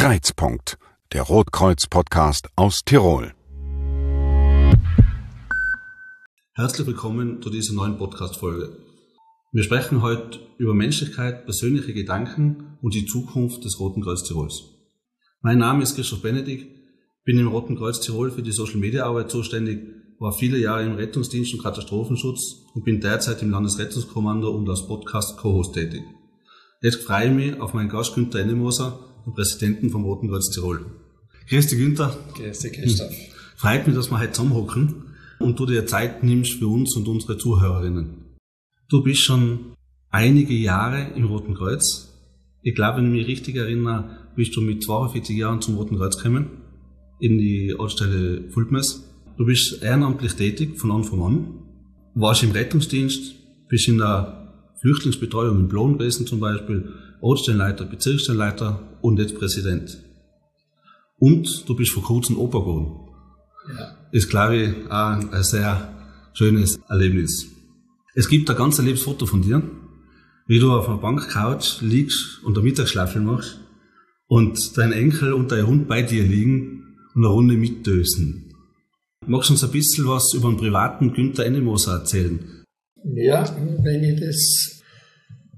Kreizpunkt, der Rotkreuz-Podcast aus Tirol. Herzlich willkommen zu dieser neuen Podcast-Folge. Wir sprechen heute über Menschlichkeit, persönliche Gedanken und die Zukunft des Roten Kreuz Tirols. Mein Name ist Christoph Benedikt, bin im Roten Kreuz Tirol für die Social Media Arbeit zuständig, war viele Jahre im Rettungsdienst und Katastrophenschutz und bin derzeit im Landesrettungskommando und als Podcast Co-Host tätig. Jetzt freue ich mich auf meinen Gast Günther Ennemoser, den Präsidenten vom Roten Kreuz Tirol. Grüß dich, Günther. Grüß dich, Christoph. Freut mich, dass wir heute zusammenhocken und du dir Zeit nimmst für uns und unsere Zuhörerinnen. Du bist schon einige Jahre im Roten Kreuz. Ich glaube, wenn ich mich richtig erinnere, bist du mit 42 Jahren zum Roten Kreuz gekommen, in die Ortsstelle Fulpmes. Du bist ehrenamtlich tätig von Anfang an, warst im Rettungsdienst, bist in der Flüchtlingsbetreuung in Blon gewesen zum Beispiel, Ortsstellenleiter, Bezirksstellenleiter und jetzt Präsident. Und du bist vor kurzem Opa geworden. Ja. Ist, glaube ich, auch ein sehr schönes Erlebnis. Es gibt ein ganz liebes Foto von dir, wie du auf einer Bankcouch liegst und eine Mittagsschlafel machst und dein Enkel und dein Hund bei dir liegen und eine Runde mitdösen. Magst du uns ein bisschen was über den privaten Günther Ennemoser erzählen? Ja, wenn ich das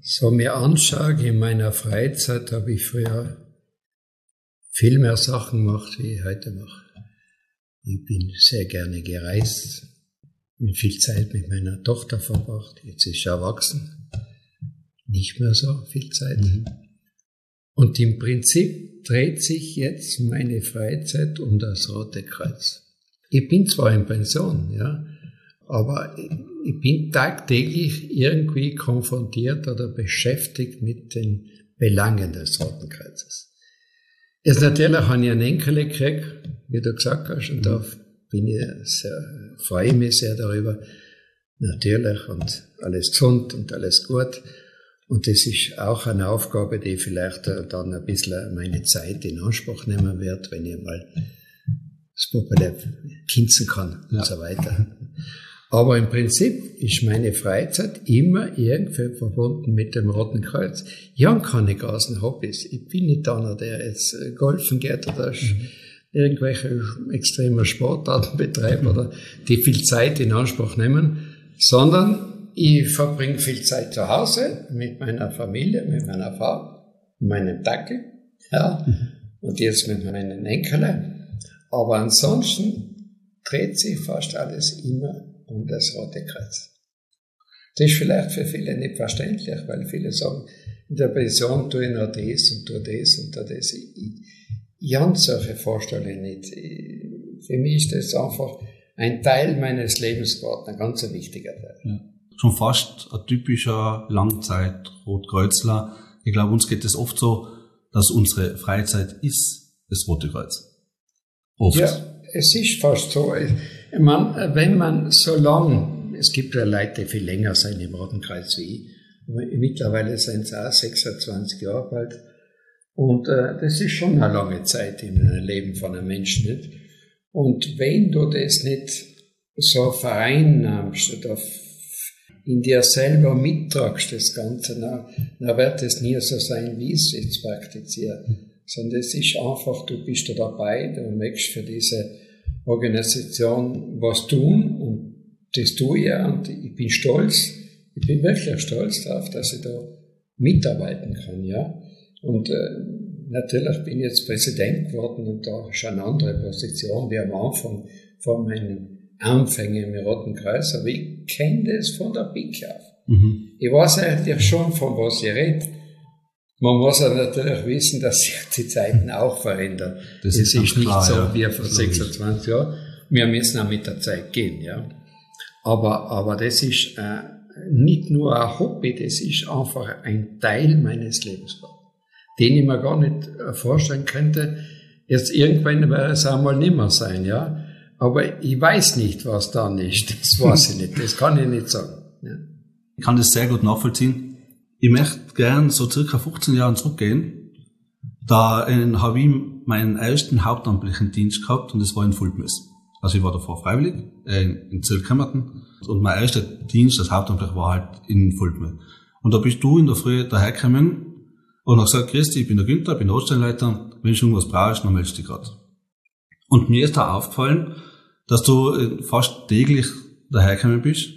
so mir anschaue, in meiner Freizeit habe ich früher viel mehr Sachen gemacht, wie ich heute mache. Ich bin sehr gerne gereist, bin viel Zeit mit meiner Tochter verbracht, jetzt ist sie erwachsen, nicht mehr so viel Zeit. Mhm. Und im Prinzip dreht sich jetzt meine Freizeit um das Rote Kreuz. Ich bin zwar in Pension, ja, aber ich bin tagtäglich irgendwie konfrontiert oder beschäftigt mit den Belangen des Roten Kreuzes. Jetzt natürlich habe ich einen Enkel gekriegt, wie du gesagt hast, und da bin ich sehr, freue mich sehr darüber. Natürlich, und alles gesund und alles gut. Und das ist auch eine Aufgabe, die vielleicht dann ein bisschen meine Zeit in Anspruch nehmen wird, wenn ich mal das Puppe kinzen kann und ja. so weiter. Aber im Prinzip ist meine Freizeit immer irgendwie verbunden mit dem Roten Kreuz. Ich habe keine großen Hobbys. Ich bin nicht einer, der jetzt äh, golfen geht oder mhm. irgendwelche extremen Sportarten betreibt oder die viel Zeit in Anspruch nehmen, sondern ich verbringe viel Zeit zu Hause mit meiner Familie, mit meiner Frau, meinem Dackel, ja, mhm. und jetzt mit meinen Enkeln. Aber ansonsten dreht sich fast alles immer um das Rote Kreuz. Das ist vielleicht für viele nicht verständlich, weil viele sagen, in der Pension tue ich noch das und tue das und tue das. Ich, ich habe solche Vorstellungen nicht. Für mich ist das einfach ein Teil meines Lebens geworden, ein ganz wichtiger Teil. Ja. Schon fast ein typischer Langzeit-Rotkreuzler. Ich glaube, uns geht es oft so, dass unsere Freizeit ist das Rote Kreuz. Oft. Ja, es ist fast so. Man, wenn man so lang, es gibt ja Leute, die viel länger sein im Roten Kreuz wie ich, mittlerweile sind es auch 26 Jahre alt. Und äh, das ist schon eine lange Zeit im Leben von einem Menschen. Nicht? Und wenn du das nicht so vereinnahmst oder in dir selber mittragst, das Ganze, dann, dann wird es nie so sein, wie ich es jetzt praktiziere. Sondern es ist einfach, du bist da dabei, du möchtest für diese Organisation was tun und das tue ich ja und ich bin stolz, ich bin wirklich stolz darauf, dass ich da mitarbeiten kann, ja. Und äh, natürlich bin ich jetzt Präsident geworden und da schon eine andere Position wie am Anfang vor meinen Anfängen im Roten Kreuz, aber ich kenne das von der Pike auf. Mhm. Ich weiß eigentlich schon, von was ich rede. Man muss ja natürlich wissen, dass sich die Zeiten auch verändern. Das es ist, ist nicht klar, so ja. wie vor 26 Jahren. Wir müssen auch mit der Zeit gehen, ja. Aber, aber das ist äh, nicht nur ein Hobby, das ist einfach ein Teil meines Lebens, den ich mir gar nicht äh, vorstellen könnte. Jetzt irgendwann wird es einmal nimmer sein, ja. Aber ich weiß nicht, was dann ist. Das weiß ich nicht. Das kann ich nicht sagen. Ja. Ich kann das sehr gut nachvollziehen ich möchte gern so circa 15 Jahre zurückgehen. Da habe ich meinen ersten hauptamtlichen Dienst gehabt und das war in Fulpmes. Also ich war davor freiwillig äh, in Zellkämmerten und mein erster Dienst als Hauptamtlicher war halt in Fulpmes. Und da bist du in der Früh dahergekommen und hast gesagt, Christi, ich bin der Günther, ich bin der wenn du irgendwas brauchst, dann meldest du dich gerade. Und mir ist da aufgefallen, dass du äh, fast täglich dahergekommen bist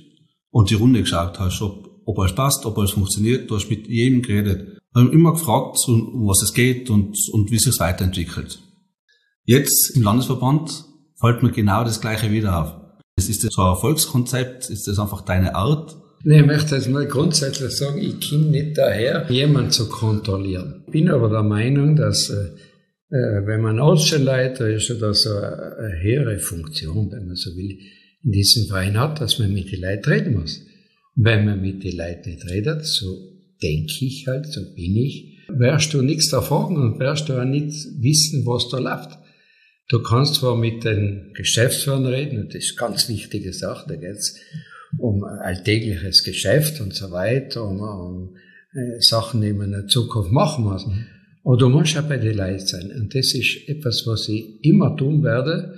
und die Runde geschaut hast, ob, ob alles passt, ob alles funktioniert. Du hast mit jedem geredet. Wir haben immer gefragt, um was es geht und, und wie sich es weiterentwickelt. Jetzt im Landesverband fällt mir genau das Gleiche wieder auf. Ist das so ein Erfolgskonzept? Ist das einfach deine Art? Nee, ich möchte jetzt mal grundsätzlich sagen, ich komme nicht daher, jemanden zu kontrollieren. Ich bin aber der Meinung, dass äh, äh wenn man Außenleiter ist oder so eine höhere Funktion, wenn man so will, in diesem Verein hat, dass man mit den Leuten reden muss. Wenn man mit den Leuten nicht redet, so denke ich halt, so bin ich, wirst du nichts erfahren und wirst du auch nicht wissen, was da läuft. Du kannst zwar mit den Geschäftsführern reden, und das ist eine ganz wichtige Sache, da geht's um alltägliches Geschäft und so weiter, um, um äh, Sachen, die man in der Zukunft machen muss. Mhm. Aber du musst auch bei den Leuten sein. Und das ist etwas, was ich immer tun werde.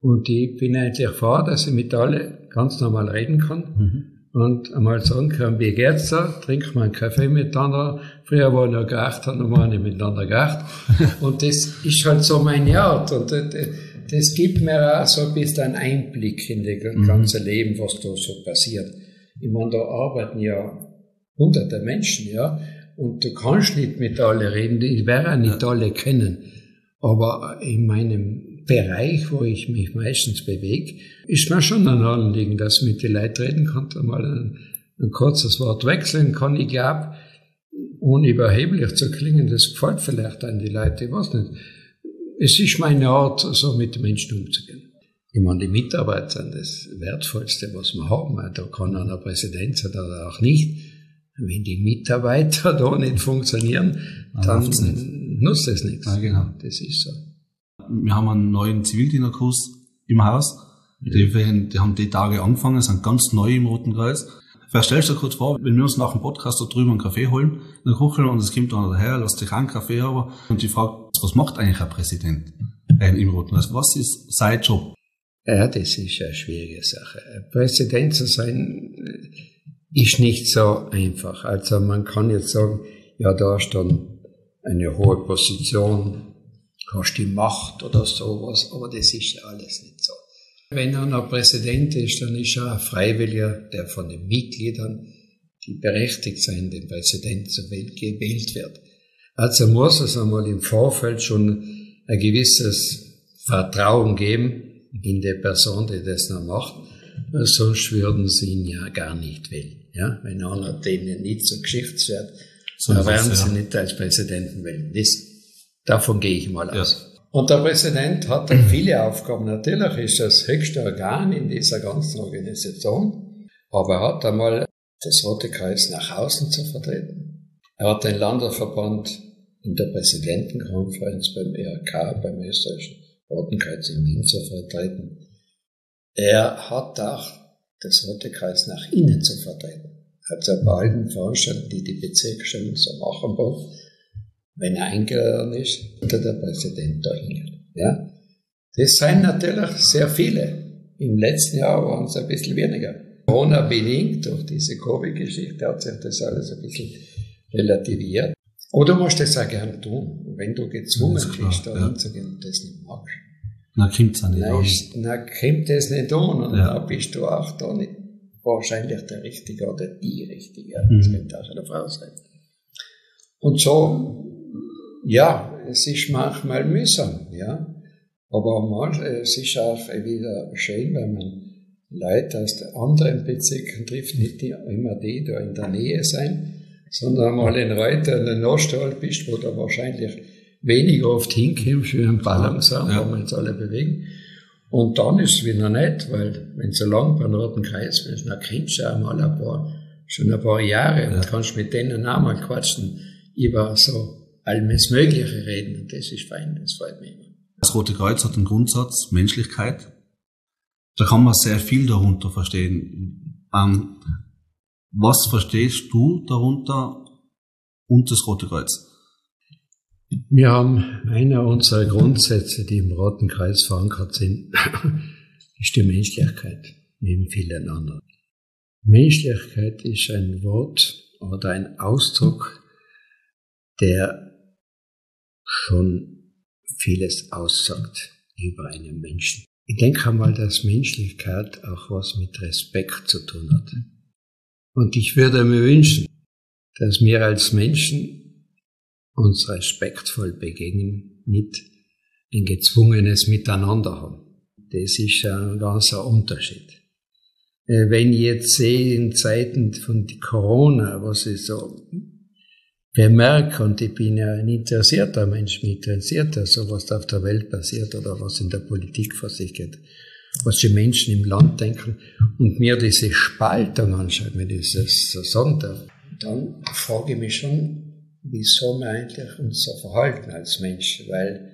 Und ich bin eigentlich froh, dass ich mit allen ganz normal reden kann. Mhm. Und einmal sagen kann, wie geht's da? Trinken wir einen Kaffee miteinander. Früher war ich noch geracht, haben wir nicht miteinander geracht. und das ist halt so meine Art. Und das, das gibt mir auch so ein bisschen einen Einblick in das mhm. ganze. Leben, was da so passiert. Ich meine, da arbeiten ja hunderte Menschen, ja, und du kannst nicht mit allen reden, ich werde auch nicht alle kennen. Aber in meinem Bereich, wo ich mich meistens bewege, ist mir schon ein Anliegen, dass ich mit den Leuten reden kann, mal ein, ein kurzes Wort wechseln kann. Ich glaube, ohne überheblich zu klingen, das gefällt vielleicht an die Leute, ich weiß nicht es ist meine Art, so mit den Menschen umzugehen. Ich meine, die Mitarbeiter sind das Wertvollste, was wir haben. Da kann einer Präsident sein oder auch nicht. Wenn die Mitarbeiter da nicht funktionieren, dann nutzt es nichts. Ja, genau. Das ist so. Wir haben einen neuen Zivildienerkurs im Haus. Die, die haben die Tage angefangen, sind ganz neu im Roten Kreis. Vielleicht stellst du dir kurz vor, wenn wir uns nach dem Podcast da drüben einen Kaffee holen, in der Küche und es kommt dann daher, lässt dich einen Kaffee haben und die fragt, was macht eigentlich ein Präsident äh, im Roten Haus? Was ist sein Job? Ja, das ist eine schwierige Sache. Präsident zu sein äh, ist nicht so einfach. Also man kann jetzt sagen, ja, da hast du dann eine hohe Position, hast die Macht oder sowas, aber das ist ja alles nicht so. Wenn einer Präsident ist, dann ist er ein Freiwilliger, der von den Mitgliedern, die berechtigt sind, den Präsidenten zu wählen, gewählt wird. Also muss es einmal im Vorfeld schon ein gewisses Vertrauen geben in die Person, die das noch macht, sonst würden sie ihn ja gar nicht wählen. Ja? Wenn einer denen nicht so Geschichtswert, so dann werden sie ja. nicht als Präsidenten wählen. Das, davon gehe ich mal aus. Ja. Und der Präsident hat dann viele Aufgaben. Natürlich ist das höchste Organ in dieser ganzen Organisation, aber er hat einmal das Rote Kreuz nach außen zu vertreten. Er hat den Landesverband in der Präsidentenkonferenz beim ERK, beim österreichischen Roten Kreuz in Wien zu vertreten. Er hat auch das Rote Kreuz nach innen zu vertreten. Also bei allen Veranstaltungen, die die Bezirksstellen so machen wollen, wenn er eingeladen ist, wird der Präsident dahin. Ja? Das sind natürlich sehr viele. Im letzten Jahr waren es ein bisschen weniger. Corona-bedingt, durch diese Covid-Geschichte hat sich das alles ein bisschen relativiert. Oder musst du das auch gern tun, wenn du gezwungen bist, da ja. hinzugehen und das nicht magst. Na, kommt es nicht an. Na, kommt das nicht an und ja. dann bist du auch da nicht wahrscheinlich der Richtige oder die Richtige. Mhm. Das könnte auch eine Frau sein. Und so, ja, es ist manchmal mühsam, ja. Aber manchmal, es ist auch wieder schön, wenn man Leute aus anderen Bezirken trifft, nicht immer die, die da in der Nähe sein, sondern mal in Reuter in der Nostal bist, wo du wahrscheinlich weniger oft hinkommst wie ein Ballungsraum, ja. wo wir uns alle bewegen. Und dann ist es wieder nett, weil wenn so lang beim Roten Kreis bist, dann kennst du auch mal ein paar, schon ein paar Jahre ja. und kannst mit denen auch mal quatschen über so alles Mögliche reden. Und das ist fein, das freut mich immer. Das Rote Kreuz hat einen Grundsatz, Menschlichkeit. Da kann man sehr viel darunter verstehen. Ähm, was verstehst du darunter und das Rote Kreuz? Wir haben einer unserer Grundsätze, die im Roten Kreuz verankert sind, ist die Menschlichkeit, neben vielen anderen. Menschlichkeit ist ein Wort oder ein Ausdruck, der schon vieles aussagt über einen Menschen. Ich denke einmal, dass Menschlichkeit auch was mit Respekt zu tun hat. Und ich würde mir wünschen, dass wir als Menschen uns respektvoll begegnen, nicht ein gezwungenes Miteinander haben. Das ist ein ganzer Unterschied. Äh, wenn ich jetzt sehe in Zeiten von Corona, was ich so bemerke, und ich bin ja ein interessierter Mensch, mich interessiert ja so, was da auf der Welt passiert oder was in der Politik vor sich geht, was die Menschen im Land denken und mir diese Spaltung anschaue, wenn ich das so sagen darf, dann frage ich mich schon, wieso wir eigentlich uns so verhalten als Menschen, weil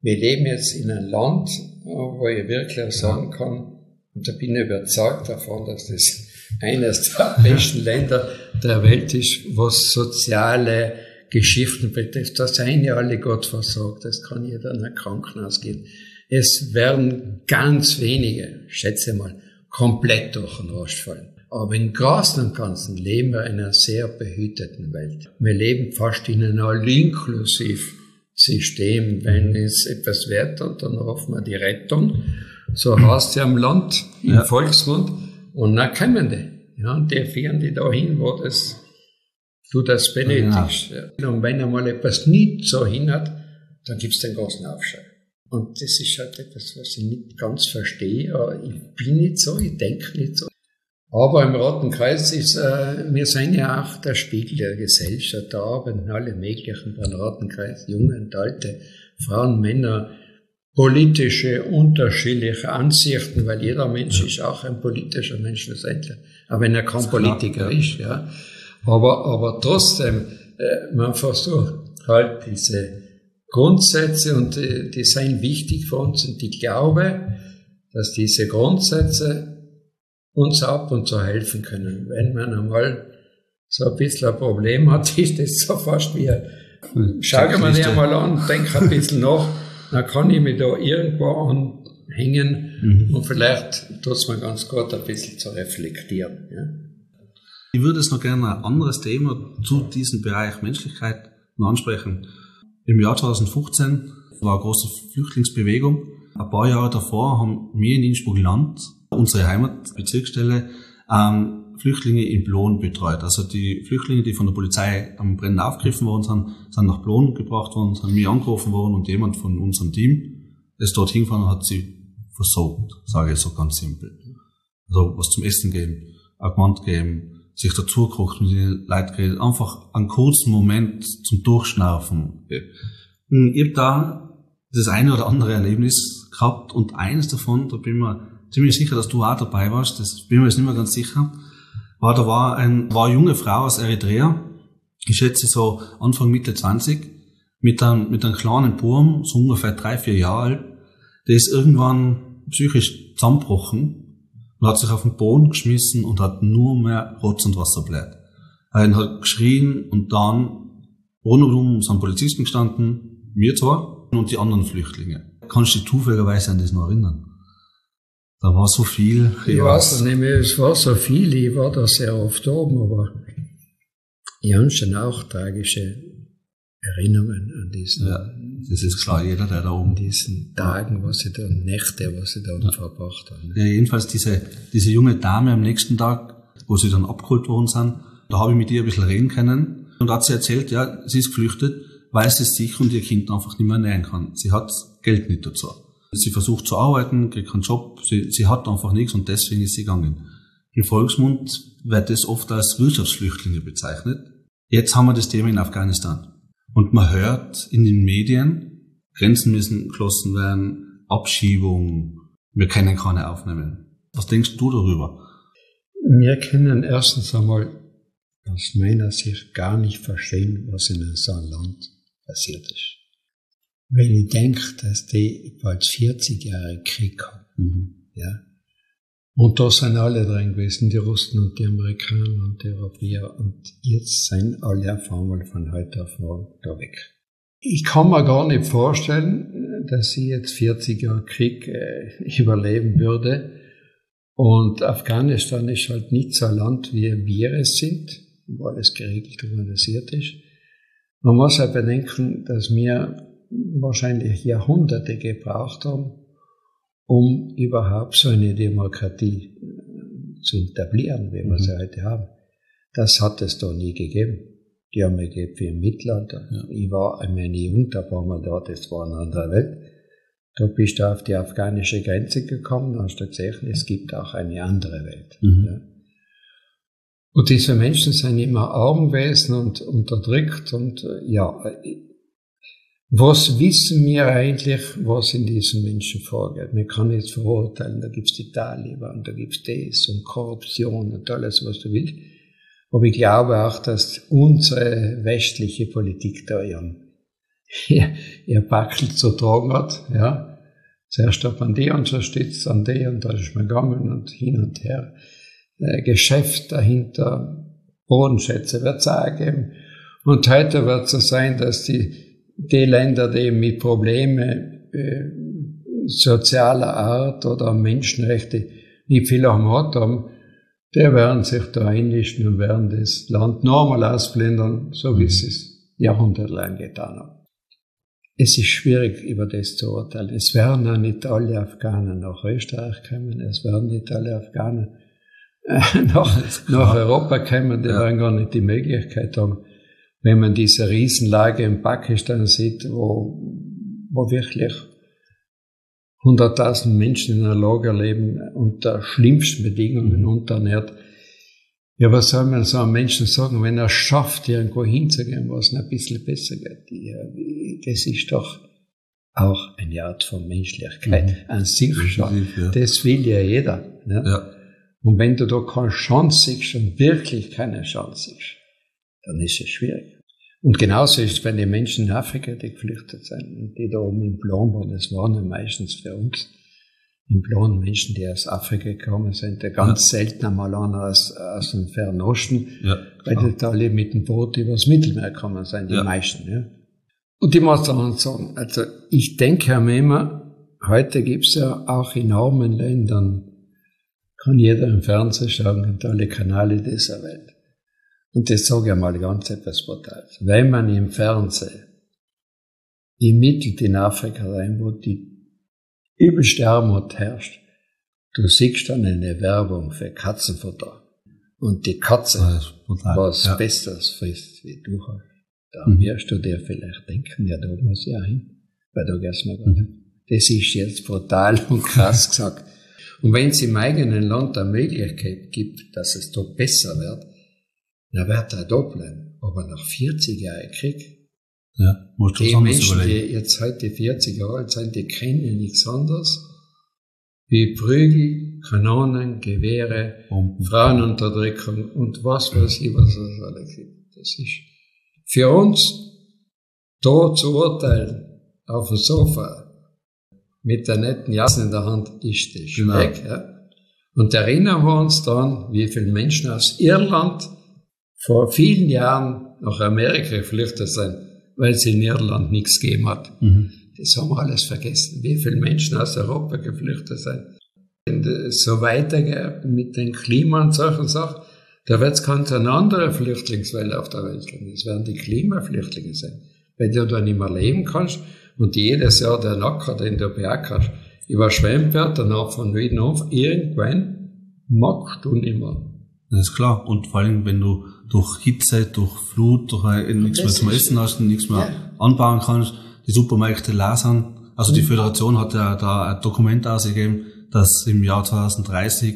wir leben jetzt in einem Land, wo ich wirklich sagen kann, und da bin ich überzeugt davon, dass das eines der besten Länder der Welt ist, was soziale Geschichten betrifft. Da seien ja alle Gott versorgt, das kann jeder in ein Krankenhaus gehen. Es werden ganz wenige, schätze mal, komplett durch den Rost fallen. Aber im Großen und Ganzen leben wir in einer sehr behüteten Welt. Wir leben fast in einem All-Inklusiv-System. Wenn es etwas wird, dann hoffen wir die Rettung so heißt ja im Land, im ja. Volksmund. Und dann kommen die. Ja, und die fahren die dahin, wo das, du das benötigst. Ja. Und wenn einmal etwas nicht so hin hat, dann gibt's den großen Aufschrei. Und das ist halt etwas, was ich nicht ganz verstehe. Ich bin nicht so, ich denke nicht so. Aber im Roten Kreuz ist, äh, wir sind ja auch der Spiegel der Gesellschaft. Da arbeiten alle möglichen beim Roten Kreuz, junge und alte, Frauen, Männer, politische, unterschiedliche Ansichten, weil jeder Mensch ist auch ein politischer Mensch letztendlich, auch wenn er kein Politiker klar, ist, ja. Aber, aber trotzdem, äh, man versucht halt diese Grundsätze und die, die sind wichtig für uns und ich glaube, dass diese Grundsätze uns ab und zu helfen können. Wenn man einmal so ein bisschen ein Problem hat, ist das so fast wie, schau mal dir mal an, denk ein bisschen nach, dann kann ich mich da irgendwo anhängen mhm. und vielleicht tut es mir ganz gut, ein bisschen zu reflektieren. Ja. Ich würde es noch gerne ein anderes Thema zu diesem Bereich Menschlichkeit ansprechen. Im Jahr 2015 war eine große Flüchtlingsbewegung. Ein paar Jahre davor haben wir in Innsbruck-Land, unsere Heimatbezirksstelle, ähm, Flüchtlinge in Blon betreut. Also die Flüchtlinge, die von der Polizei am Brennen aufgegriffen worden sind, sind nach Blon gebracht worden, sind mir angerufen worden und jemand von unserem Team ist dort hingefahren und hat sie versorgt, sage ich so ganz simpel. Also was zum Essen geben, Argument geben, sich dazu gekocht, mit den Leuten geredet, einfach einen kurzen Moment zum Durchschnaufen. Ich habe da das eine oder andere Erlebnis gehabt und eines davon, da bin ich mir ziemlich sicher, dass du auch dabei warst, das bin ich mir jetzt nicht mehr ganz sicher, war, da war, ein, war eine junge Frau aus Eritrea, ich schätze so Anfang, Mitte 20, mit einem, mit einem kleinen Burm, so ungefähr drei, vier Jahre alt, der ist irgendwann psychisch zusammengebrochen und hat sich auf den Boden geschmissen und hat nur mehr Rotz und Wasser bläht. Er hat geschrien und dann rundum sind Polizisten gestanden, wir zwar und die anderen Flüchtlinge. Kannst du dich zufälligerweise an das noch erinnern? Da war so viel. Ich weiß nicht mehr, es war so viel, ich war da sehr oft oben, aber ich habe schon auch tragische Erinnerungen an diesen. Ja, das ist klar, jeder, der da oben. An diesen Tagen, was sie da, Nächte, was sie da ja. verbracht haben. Ja, jedenfalls diese, diese junge Dame am nächsten Tag, wo sie dann abgeholt worden sind, da habe ich mit ihr ein bisschen reden können und da hat sie erzählt, ja, sie ist geflüchtet, weil sie sich und ihr Kind einfach nicht mehr nähern kann. Sie hat Geld nicht dazu. Sie versucht zu arbeiten, kriegt keinen Job, sie, sie hat einfach nichts und deswegen ist sie gegangen. Im Volksmund wird das oft als Wirtschaftsflüchtlinge bezeichnet. Jetzt haben wir das Thema in Afghanistan. Und man hört in den Medien, Grenzen müssen geschlossen werden, Abschiebung, wir können keine aufnehmen. Was denkst du darüber? Wir können erstens einmal aus meiner Sicht gar nicht verstehen, was in einem Land passiert ist. Wenn ich denke, dass die bald 40 Jahre Krieg haben, mhm. ja, und da sind alle drin gewesen, die Russen und die Amerikaner und die Europäer, und jetzt sind alle auf einmal von heute auf morgen da weg. Ich kann mir gar nicht vorstellen, dass ich jetzt 40 Jahre Krieg äh, überleben würde. Und Afghanistan ist halt nicht so ein Land, wie wir es sind, wo alles geregelt organisiert ist. Man muss auch bedenken, dass wir wahrscheinlich Jahrhunderte gebraucht haben, um überhaupt so eine Demokratie äh, zu etablieren, wie wir mhm. sie heute haben. Das hat es da nie gegeben. Die haben wir gegeben für im Mittelalter. Ja. Ich war einmal jung, da waren wir da, das war eine andere Welt. Da bist du auf die afghanische Grenze gekommen und hast du gesehen, es gibt auch eine andere Welt. Mhm. Ja. Und diese Menschen sind immer arm gewesen und unterdrückt und äh, ja, was wissen wir eigentlich, was in diesen Menschen vorgeht? Wir können jetzt verurteilen, da gibt's die Taliban, da gibt's das und Korruption und alles, was du willst. Aber ich glaube auch, dass unsere westliche Politik da ihren, ihr, ihr Backel zu tragen hat, ja. Zuerst hat man die unterstützt, an die und da ist man gegangen und hin und her. Äh, Geschäft dahinter, Bodenschätze wird es auch geben. Und heute wird es so sein, dass die, die Länder, die mit Problemen äh, sozialer Art oder Menschenrechte nicht viel am Hort haben, der werden sich da einmischen und werden das Land normal ausblendern, so wie sie es jahrhundertelang getan haben. Es ist schwierig, über das zu urteilen. Es werden auch nicht alle Afghanen nach Österreich kommen, es werden nicht alle Afghanen nach, nach Europa kommen, die ja. werden gar nicht die Möglichkeit haben, wenn man diese Riesenlage in Pakistan sieht, wo, wo wirklich 100.000 Menschen in einer Lager leben unter schlimmsten Bedingungen mhm. unterernährt. Ja, was soll man so einem Menschen sagen, wenn er schafft, irgendwo hinzugehen, wo es ein bisschen besser geht? Das ist doch auch eine Art von Menschlichkeit mhm. an sich schon. Ja. Das will ja jeder. Ne? Ja. Und wenn du da keine Chance siehst und wirklich keine Chance siehst, dann ist es schwierig. Und genauso ist es bei den Menschen in Afrika, die geflüchtet sind, die da oben im Plan waren, das waren ja meistens für uns im Plan Menschen, die aus Afrika gekommen sind, der ganz ja. selten einmal einer aus, aus dem Fernen Osten, ja, weil die da alle mit dem Boot übers Mittelmeer gekommen sind, die ja. meisten. Ja. Und ich muss dann sagen, also ich denke mir immer, heute gibt's ja auch in armen Ländern kann jeder im Fernsehen schauen und alle Kanäle dieser Welt. Und das sage ich mal ganz etwas Brutales. Wenn man im Fernsehen im Mittel in Afrika rein, wo die übelste Armut herrscht, du siehst dann eine Werbung für Katzenfutter. Und die Katze, was ja. Besseres frisst, wie du hast. Da mhm. wirst du dir vielleicht denken, ja, da muss ich auch hin, weil da gehst du mhm. Das ist jetzt brutal und krass gesagt. Und wenn es im eigenen Land eine Möglichkeit gibt, dass es dort besser wird, dann wird er da bleiben. Aber nach 40 Jahren Krieg, ja, musst du die Menschen, überlegen. die jetzt heute 40 Jahre alt sind, die kennen nichts anderes wie Prügel, Kanonen, Gewehre, Bomben. Frauenunterdrückung und was weiß ich, was es alles gibt. Das ist für uns, da zu urteilen, auf dem Sofa, mit der netten Jasse in der Hand ist das genau. weg. Ja. Und erinnern wir uns dann, wie viele Menschen aus Irland vor vielen Jahren nach Amerika geflüchtet sind, weil sie in Irland nichts gegeben hat. Mhm. Das haben wir alles vergessen. Wie viele Menschen aus Europa geflüchtet sind. Wenn es so weitergeht mit dem Klima und solchen Sachen, da wird es ganz eine andere Flüchtlingswelle auf der Welt geben. Es werden die Klimaflüchtlinge sein. Weil du da nicht mehr leben kannst und jedes Jahr der Nacker, den du beackerst, überschwemmt wird, danach von Wien auf, irgendwann magst du nicht mehr. Das ist klar. Und vor allem, wenn du durch Hitze, durch Flut, durch nichts mehr zum Essen hast nichts mehr ja. anbauen kannst, die Supermärkte lasern. Also mhm. die Föderation hat ja da ein Dokument ausgegeben, dass im Jahr 2030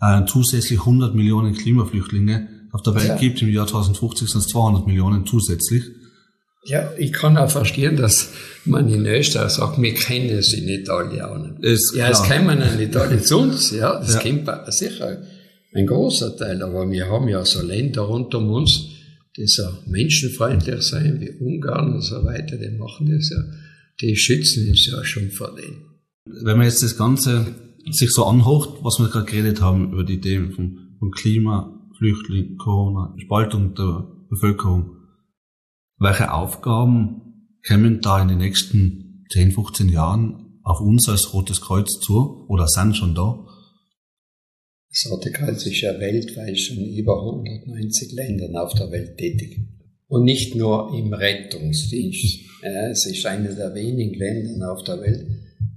äh, zusätzlich 100 Millionen Klimaflüchtlinge auf der Welt ja. gibt. Im Jahr 2050 sind es 200 Millionen zusätzlich. Ja, ich kann auch verstehen, dass man in Österreich sagt, wir kennen sie nicht alle auch nicht. Ist ja, es kennen nicht alle zu uns, ja, das ja. kennt sicher ein großer Teil, aber wir haben ja so Länder rund um uns, die so menschenfreundlich sein, wie Ungarn und so weiter, die machen das ja, die schützen uns ja schon vor denen. Wenn man jetzt das Ganze sich so anhocht, was wir gerade geredet haben über die Themen von, von Klima, Flüchtling, Corona, Spaltung der Bevölkerung, welche Aufgaben kämen da in den nächsten 10, 15 Jahren auf uns als Rotes Kreuz zu oder sind schon da? Das Rote Kreuz ist ja weltweit schon über 190 Ländern auf der Welt tätig. Und nicht nur im Rettungsdienst. Ja, es ist eine der wenigen Länder auf der Welt,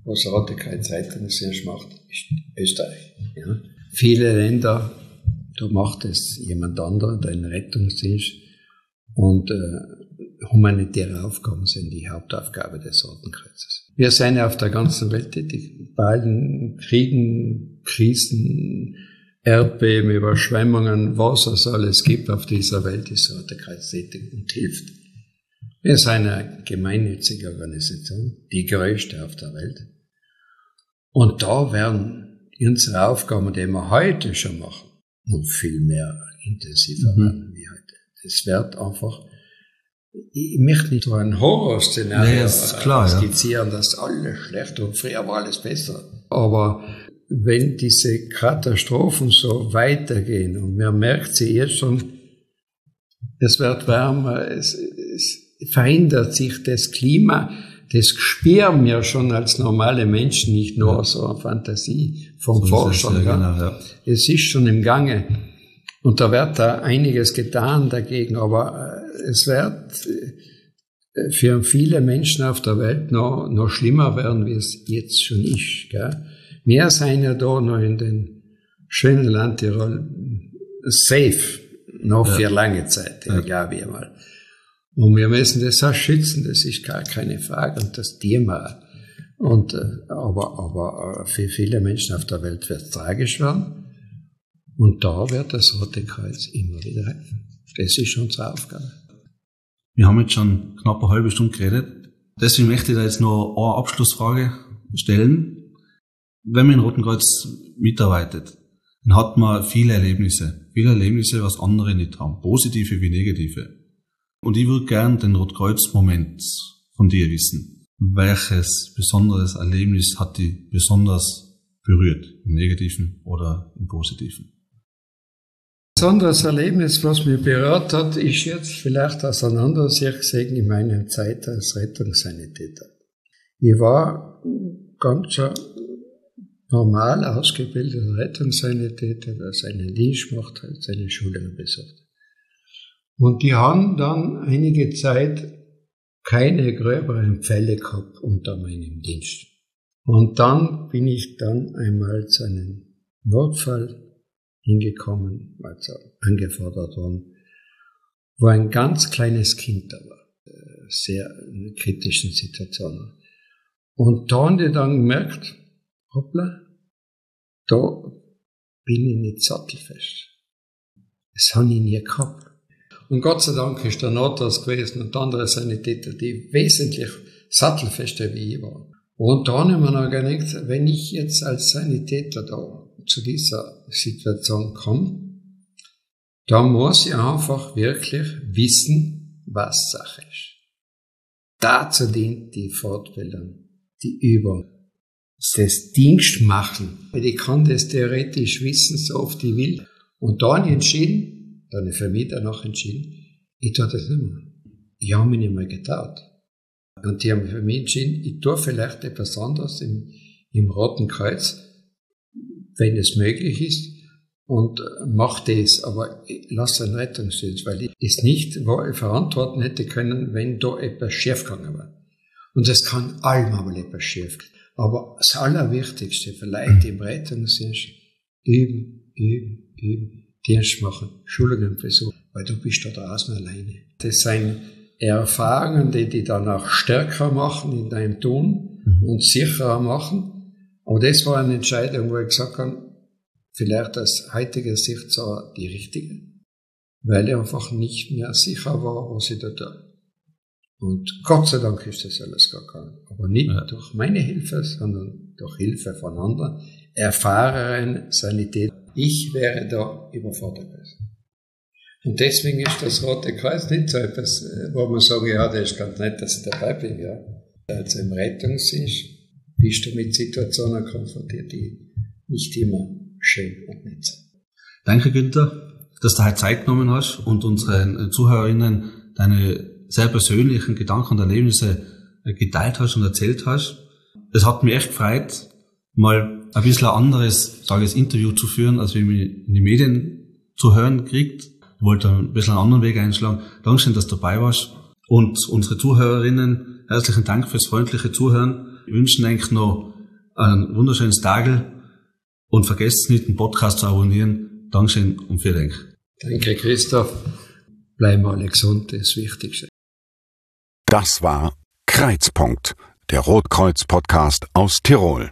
wo es Rote Kreuz Rettungsdienst macht, ist Österreich. Ja. Viele Länder, da macht es jemand anderer, den Rettungsdienst. Und äh, humanitäre Aufgaben sind die Hauptaufgabe des Roten Kreuzes. Wir sind ja auf der ganzen Welt tätig, bei allen Kriegen, Krisen, Erdbeben, Überschwemmungen, was es alles gibt auf dieser Welt, ist das Rote Kreuz tätig und hilft. Wir sind eine gemeinnützige Organisation, die größte auf der Welt. Und da werden unsere Aufgaben, die wir heute schon machen, noch viel mehr intensiver mhm. werden wie heute. Es wird einfach, ich möchte nicht so ein Horrorszenario nee, skizzieren, ja. dass alles schlecht und früher war alles besser. Aber wenn diese Katastrophen so weitergehen und man merkt sie jetzt schon, es wird wärmer, es, es verändert sich das Klima, das spüren wir schon als normale Menschen, nicht nur ja. so eine Fantasie vom so Forscher. Ja, genau, ja. es ist schon im Gange. Und da wird da einiges getan dagegen, aber äh, es wird äh, für viele Menschen auf der Welt noch, noch schlimmer werden, wie es jetzt schon ist. Gell? Wir sind ja da noch in den schönen Land Tirol safe, noch ja. für lange Zeit, ja. glaube ich mal. Und wir müssen das auch schützen, das ist gar keine Frage, und das Thema. Und, äh, aber, aber für viele Menschen auf der Welt wird es tragisch werden. Und da wird das Rote Kreuz immer wieder helfen. Das ist unsere Aufgabe. Wir haben jetzt schon knapp eine halbe Stunde geredet. Deswegen möchte ich da jetzt noch eine Abschlussfrage stellen. Wenn man in Roten Kreuz mitarbeitet, dann hat man viele Erlebnisse. Viele Erlebnisse, was andere nicht haben. Positive wie negative. Und ich würde gern den Rotkreuz-Moment von dir wissen. Welches besonderes Erlebnis hat dich besonders berührt? Im negativen oder im positiven? Besonderes Erlebnis, was mich berührt hat, ist jetzt vielleicht Auseinandersicht gesehen in meiner Zeit als Rettungssanitäter. Ich war ganz normal ausgebildeter Rettungssanitäter, der seinen Dienst gemacht hat, seine Schulungen besucht. Und die haben dann einige Zeit keine gröberen Fälle gehabt unter meinem Dienst. Und dann bin ich dann einmal zu einem Notfall hingekommen, also angefordert worden, wo ein ganz kleines Kind da war, äh, sehr in kritischen Situation. Und da haben die dann gemerkt, hoppla, da bin ich nicht sattelfest. Das habe ich nie gehabt. Und Gott sei Dank ist der Notas gewesen und andere Sanitäter, die wesentlich sattelfester wie ich waren. Und da haben wir noch gedacht, wenn ich jetzt als Sanitäter da zu dieser Situation komme, da muss ich einfach wirklich wissen, was Sache ist. Dazu dient die Fortbildung, die Übung, das Dienstmachen. Ich kann das theoretisch wissen, so oft ich will. Und da habe ich entschieden, da habe ich für mich danach entschieden, ich tue das nicht mehr. Ich habe mich nicht mehr getraut. Und die haben für mich entschieden, ich tue vielleicht etwas anderes im, im Roten Kreuz, wenn es möglich ist, und mach das, aber lass einen Rettungsdienst, weil ich es nicht verantworten hätte können, wenn da etwas schief gegangen wäre. Und es kann allmal etwas schief gehen. Aber das Allerwichtigste vielleicht im Rettungsdienst, üben, üben, üben, Dienst machen, Schulungen besuchen, weil du bist da draußen alleine. Das sind Erfahrungen, die dich dann auch stärker machen in deinem Tun mhm. und sicherer machen aber das war eine Entscheidung, wo ich gesagt habe, vielleicht aus heutiger Sicht so die richtige, weil ich einfach nicht mehr sicher war, was ich da tue. Und Gott sei Dank ist das alles gegangen. Aber nicht ja. durch meine Hilfe, sondern durch Hilfe von anderen, erfahrenen Sanität. Ich wäre da überfordert gewesen. Und deswegen ist das Rote Kreuz nicht so etwas, wo man sagen, ja, das ist ganz nett, dass ich dabei bin, ja. Also im Rettungsdienst bist du mit Situationen konfrontiert, die nicht immer schön und nett sind. Danke, Günther, dass du heute Zeit genommen hast und unseren Zuhörerinnen deine sehr persönlichen Gedanken und Erlebnisse geteilt hast und erzählt hast. Es hat mich echt gefreut, mal ein bisschen ein anderes, sage ich, Interview zu führen, als man in den Medien zu hören kriegt. wollte ein bisschen einen anderen Weg einschlagen. Dankeschön, dass du dabei warst. Und unsere Zuhörerinnen, herzlichen Dank fürs freundliche Zuhören. Wir wünschen eigentlich noch ein wunderschönes Tagel und vergesst nicht, den Podcast zu abonnieren. Dankeschön und vielen Dank. Danke, Christoph. Bleiben alle gesund, das Wichtigste. Das war Kreuzpunkt, der Rotkreuz-Podcast aus Tirol.